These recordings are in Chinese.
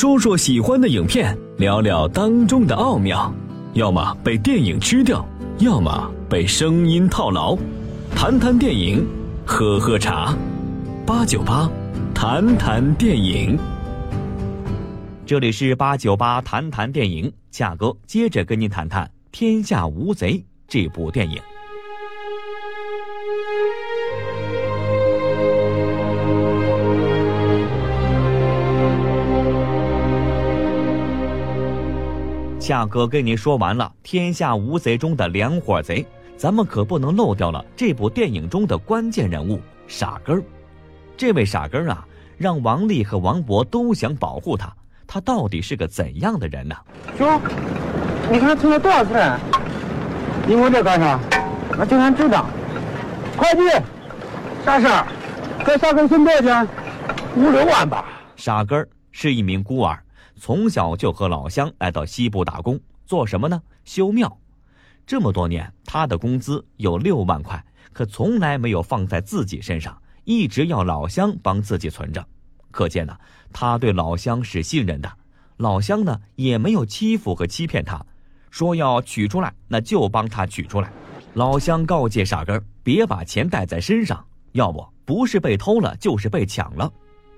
说说喜欢的影片，聊聊当中的奥妙。要么被电影吃掉，要么被声音套牢。谈谈电影，喝喝茶。八九八，谈谈电影。这里是八九八谈谈电影，价哥接着跟您谈谈《天下无贼》这部电影。夏哥跟您说完了《天下无贼》中的两伙贼，咱们可不能漏掉了这部电影中的关键人物傻根儿。这位傻根儿啊，让王丽和王博都想保护他。他到底是个怎样的人呢？兄，你看存了多少钱？你问这干啥？我就想知道。快递，啥事儿？给傻根存多少钱？五六万吧。傻根儿是一名孤儿。从小就和老乡来到西部打工，做什么呢？修庙。这么多年，他的工资有六万块，可从来没有放在自己身上，一直要老乡帮自己存着。可见呢，他对老乡是信任的。老乡呢，也没有欺负和欺骗他，说要取出来，那就帮他取出来。老乡告诫傻根别把钱带在身上，要不不是被偷了，就是被抢了。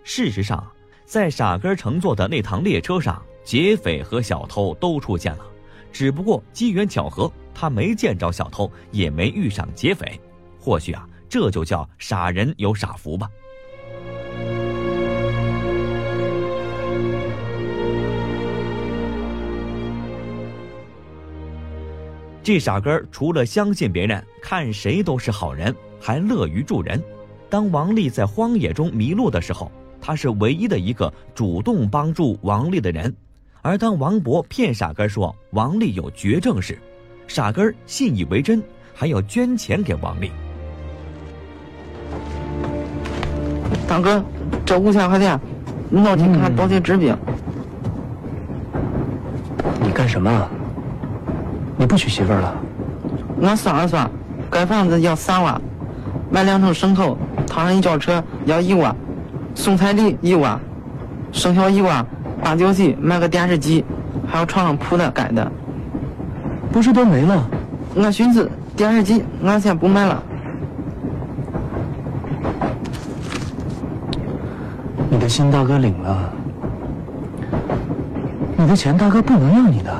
事实上。在傻根乘坐的那趟列车上，劫匪和小偷都出现了，只不过机缘巧合，他没见着小偷，也没遇上劫匪。或许啊，这就叫傻人有傻福吧。这傻根除了相信别人，看谁都是好人，还乐于助人。当王丽在荒野中迷路的时候。他是唯一的一个主动帮助王丽的人，而当王博骗傻根说王丽有绝症时，傻根信以为真，还要捐钱给王丽。大哥，这五千块钱，你拿去给他到底治病。你干什么？你不娶媳妇了？我算了算，盖房子要三万，买两头牲口，套上一轿车要一万。送彩礼一万，生肖一万八九岁买个电视机，还有床上铺的盖的，不是都没了？我寻思电视机俺先不买了。你的心大哥领了，你的钱大哥不能要你的。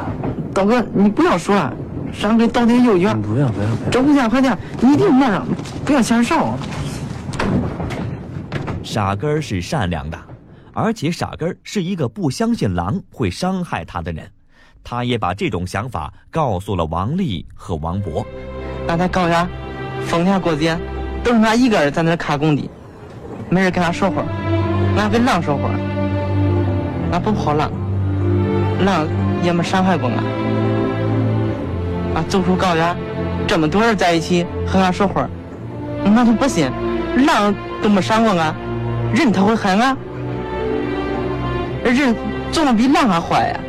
大哥，你不要说了，山根到底有缘。不要不要不要！这五千块钱你一定拿上，不要嫌少。傻根儿是善良的，而且傻根儿是一个不相信狼会伤害他的人。他也把这种想法告诉了王丽和王博。俺在高原，逢年过节，都是俺一个人在那看工地，没人跟他说话。俺跟狼说话，俺不怕狼，狼也没伤害过俺。俺走出高原，这么多人在一起和俺说话，俺都不信，狼都没伤过俺。人他会害俺，人总能比狼还坏呀。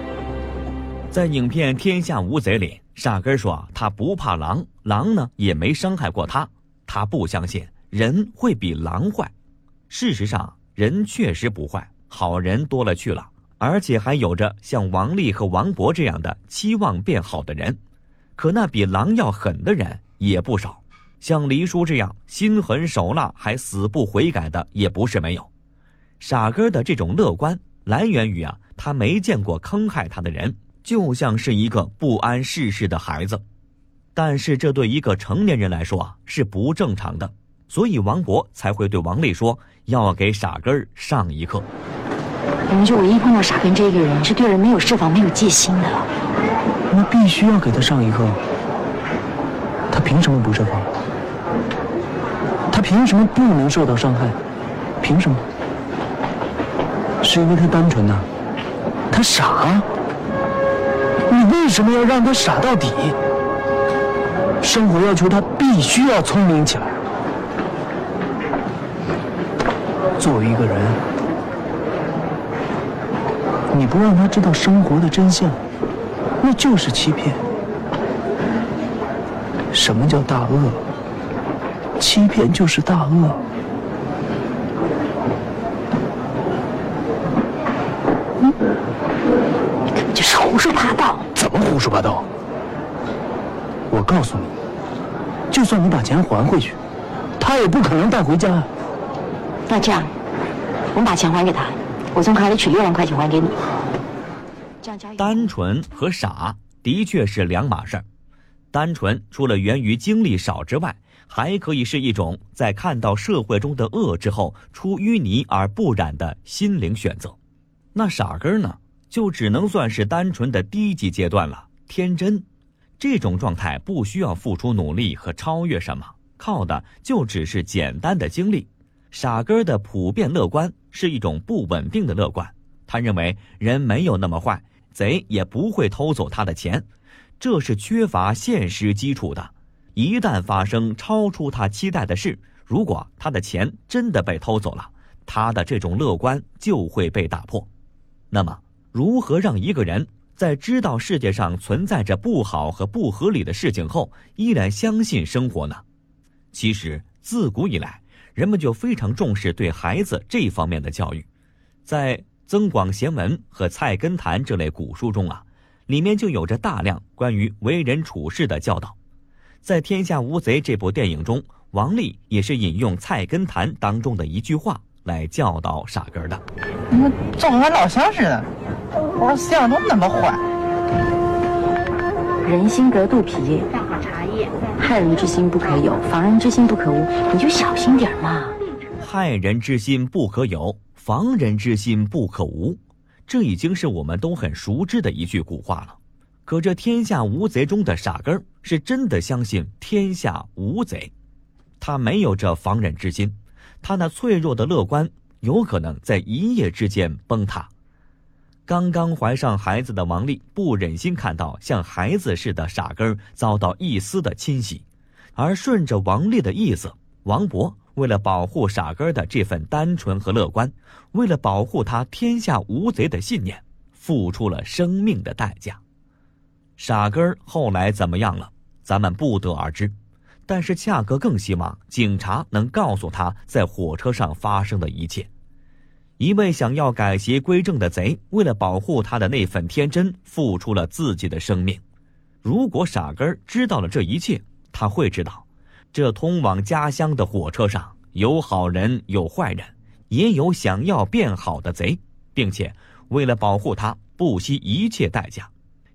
在影片《天下无贼》里，傻根说他不怕狼，狼呢也没伤害过他。他不相信人会比狼坏。事实上，人确实不坏，好人多了去了，而且还有着像王丽和王博这样的期望变好的人。可那比狼要狠的人也不少。像黎叔这样心狠手辣还死不悔改的也不是没有，傻根的这种乐观来源于啊，他没见过坑害他的人，就像是一个不谙世事的孩子。但是这对一个成年人来说啊是不正常的，所以王博才会对王丽说要给傻根儿上一课。我们就唯一碰到傻根这个人是对人没有设防、没有戒心的，那必须要给他上一课。他凭什么不设防？凭什么不能受到伤害？凭什么？是因为他单纯呐？他傻？你为什么要让他傻到底？生活要求他必须要聪明起来。作为一个人，你不让他知道生活的真相，那就是欺骗。什么叫大恶？欺骗就是大恶。你就是胡说八道。怎么胡说八道？我告诉你，就算你把钱还回去，他也不可能带回家。那这样，我们把钱还给他，我从卡里取六万块钱还给你。这样交易。单纯和傻的确是两码事儿。单纯除了源于经历少之外，还可以是一种在看到社会中的恶之后出淤泥而不染的心灵选择。那傻根儿呢，就只能算是单纯的低级阶段了，天真。这种状态不需要付出努力和超越什么，靠的就只是简单的经历。傻根儿的普遍乐观是一种不稳定的乐观，他认为人没有那么坏，贼也不会偷走他的钱。这是缺乏现实基础的。一旦发生超出他期待的事，如果他的钱真的被偷走了，他的这种乐观就会被打破。那么，如何让一个人在知道世界上存在着不好和不合理的事情后，依然相信生活呢？其实，自古以来，人们就非常重视对孩子这方面的教育。在《增广贤文》和《菜根谭》这类古书中啊。里面就有着大量关于为人处事的教导，在《天下无贼》这部电影中，王丽也是引用《菜根谭》当中的一句话来教导傻根的：“我照俺老乡似的，我思想都那么坏。人心隔肚皮，倒好茶叶。害人之心不可有，防人之心不可无，你就小心点嘛。害人之心不可有，防人之心不可无。”这已经是我们都很熟知的一句古话了，可这天下无贼中的傻根儿是真的相信天下无贼，他没有这防人之心，他那脆弱的乐观有可能在一夜之间崩塌。刚刚怀上孩子的王丽不忍心看到像孩子似的傻根儿遭到一丝的侵袭，而顺着王丽的意思，王勃。为了保护傻根的这份单纯和乐观，为了保护他天下无贼的信念，付出了生命的代价。傻根后来怎么样了？咱们不得而知。但是恰哥更希望警察能告诉他在火车上发生的一切。一位想要改邪归正的贼，为了保护他的那份天真，付出了自己的生命。如果傻根知道了这一切，他会知道。这通往家乡的火车上有好人有坏人，也有想要变好的贼，并且为了保护他不惜一切代价。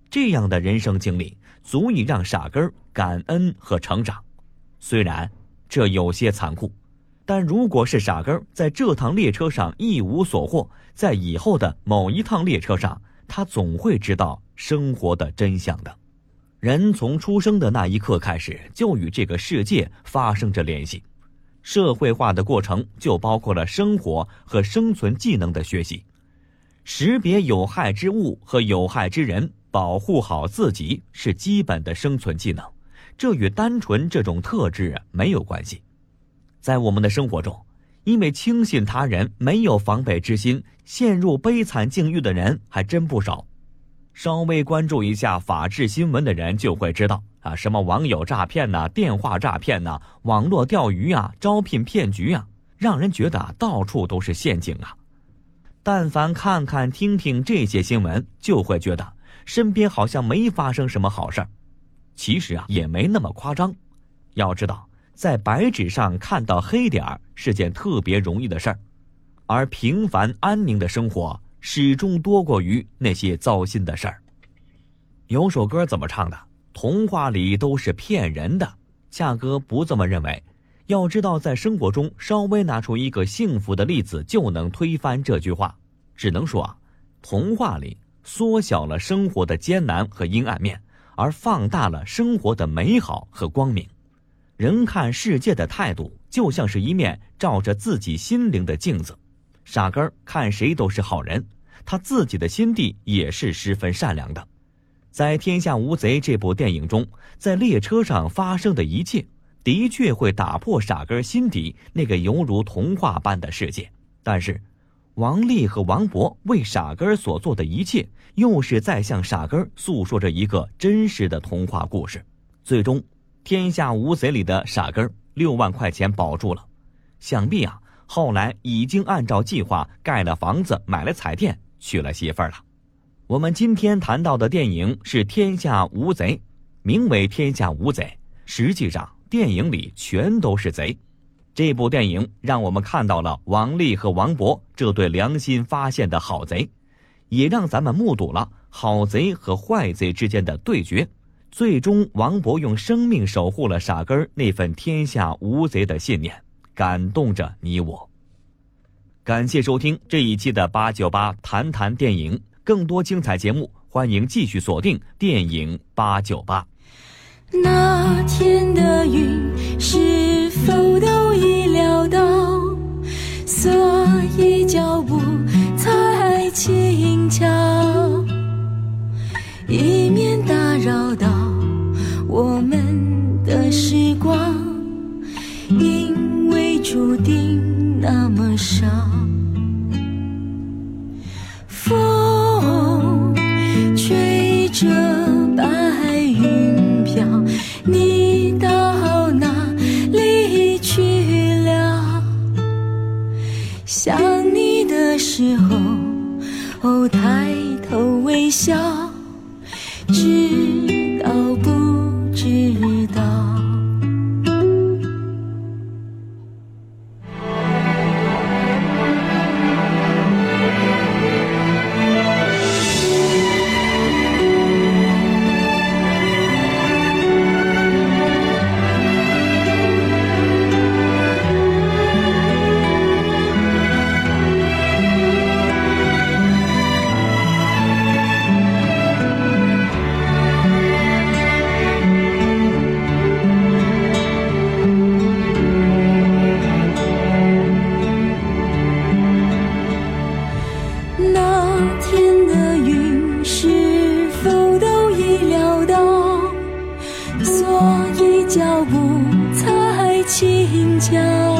这样的人生经历足以让傻根感恩和成长。虽然这有些残酷，但如果是傻根在这趟列车上一无所获，在以后的某一趟列车上，他总会知道生活的真相的。人从出生的那一刻开始，就与这个世界发生着联系。社会化的过程就包括了生活和生存技能的学习，识别有害之物和有害之人，保护好自己是基本的生存技能。这与单纯这种特质没有关系。在我们的生活中，因为轻信他人、没有防备之心，陷入悲惨境遇的人还真不少。稍微关注一下法治新闻的人就会知道啊，什么网友诈骗呐、电话诈骗呐、网络钓鱼啊、招聘骗局啊，让人觉得到处都是陷阱啊。但凡看看听听这些新闻，就会觉得身边好像没发生什么好事儿。其实啊，也没那么夸张。要知道，在白纸上看到黑点儿是件特别容易的事儿，而平凡安宁的生活。始终多过于那些糟心的事儿。有首歌怎么唱的？童话里都是骗人的。恰哥不这么认为。要知道，在生活中稍微拿出一个幸福的例子，就能推翻这句话。只能说啊，童话里缩小了生活的艰难和阴暗面，而放大了生活的美好和光明。人看世界的态度，就像是一面照着自己心灵的镜子。傻根儿看谁都是好人，他自己的心地也是十分善良的。在《天下无贼》这部电影中，在列车上发生的一切，的确会打破傻根儿心底那个犹如童话般的世界。但是，王丽和王博为傻根儿所做的一切，又是在向傻根儿诉说着一个真实的童话故事。最终，《天下无贼》里的傻根儿六万块钱保住了，想必啊。后来已经按照计划盖了房子，买了彩电，娶了媳妇儿了。我们今天谈到的电影是《天下无贼》，名为《天下无贼》，实际上电影里全都是贼。这部电影让我们看到了王丽和王博这对良心发现的好贼，也让咱们目睹了好贼和坏贼之间的对决。最终，王博用生命守护了傻根那份天下无贼的信念，感动着你我。感谢收听这一期的八九八谈谈电影。更多精彩节目，欢迎继续锁定电影八九八。那天的云是否都已料到，所以脚步才轻巧，脚步才轻巧。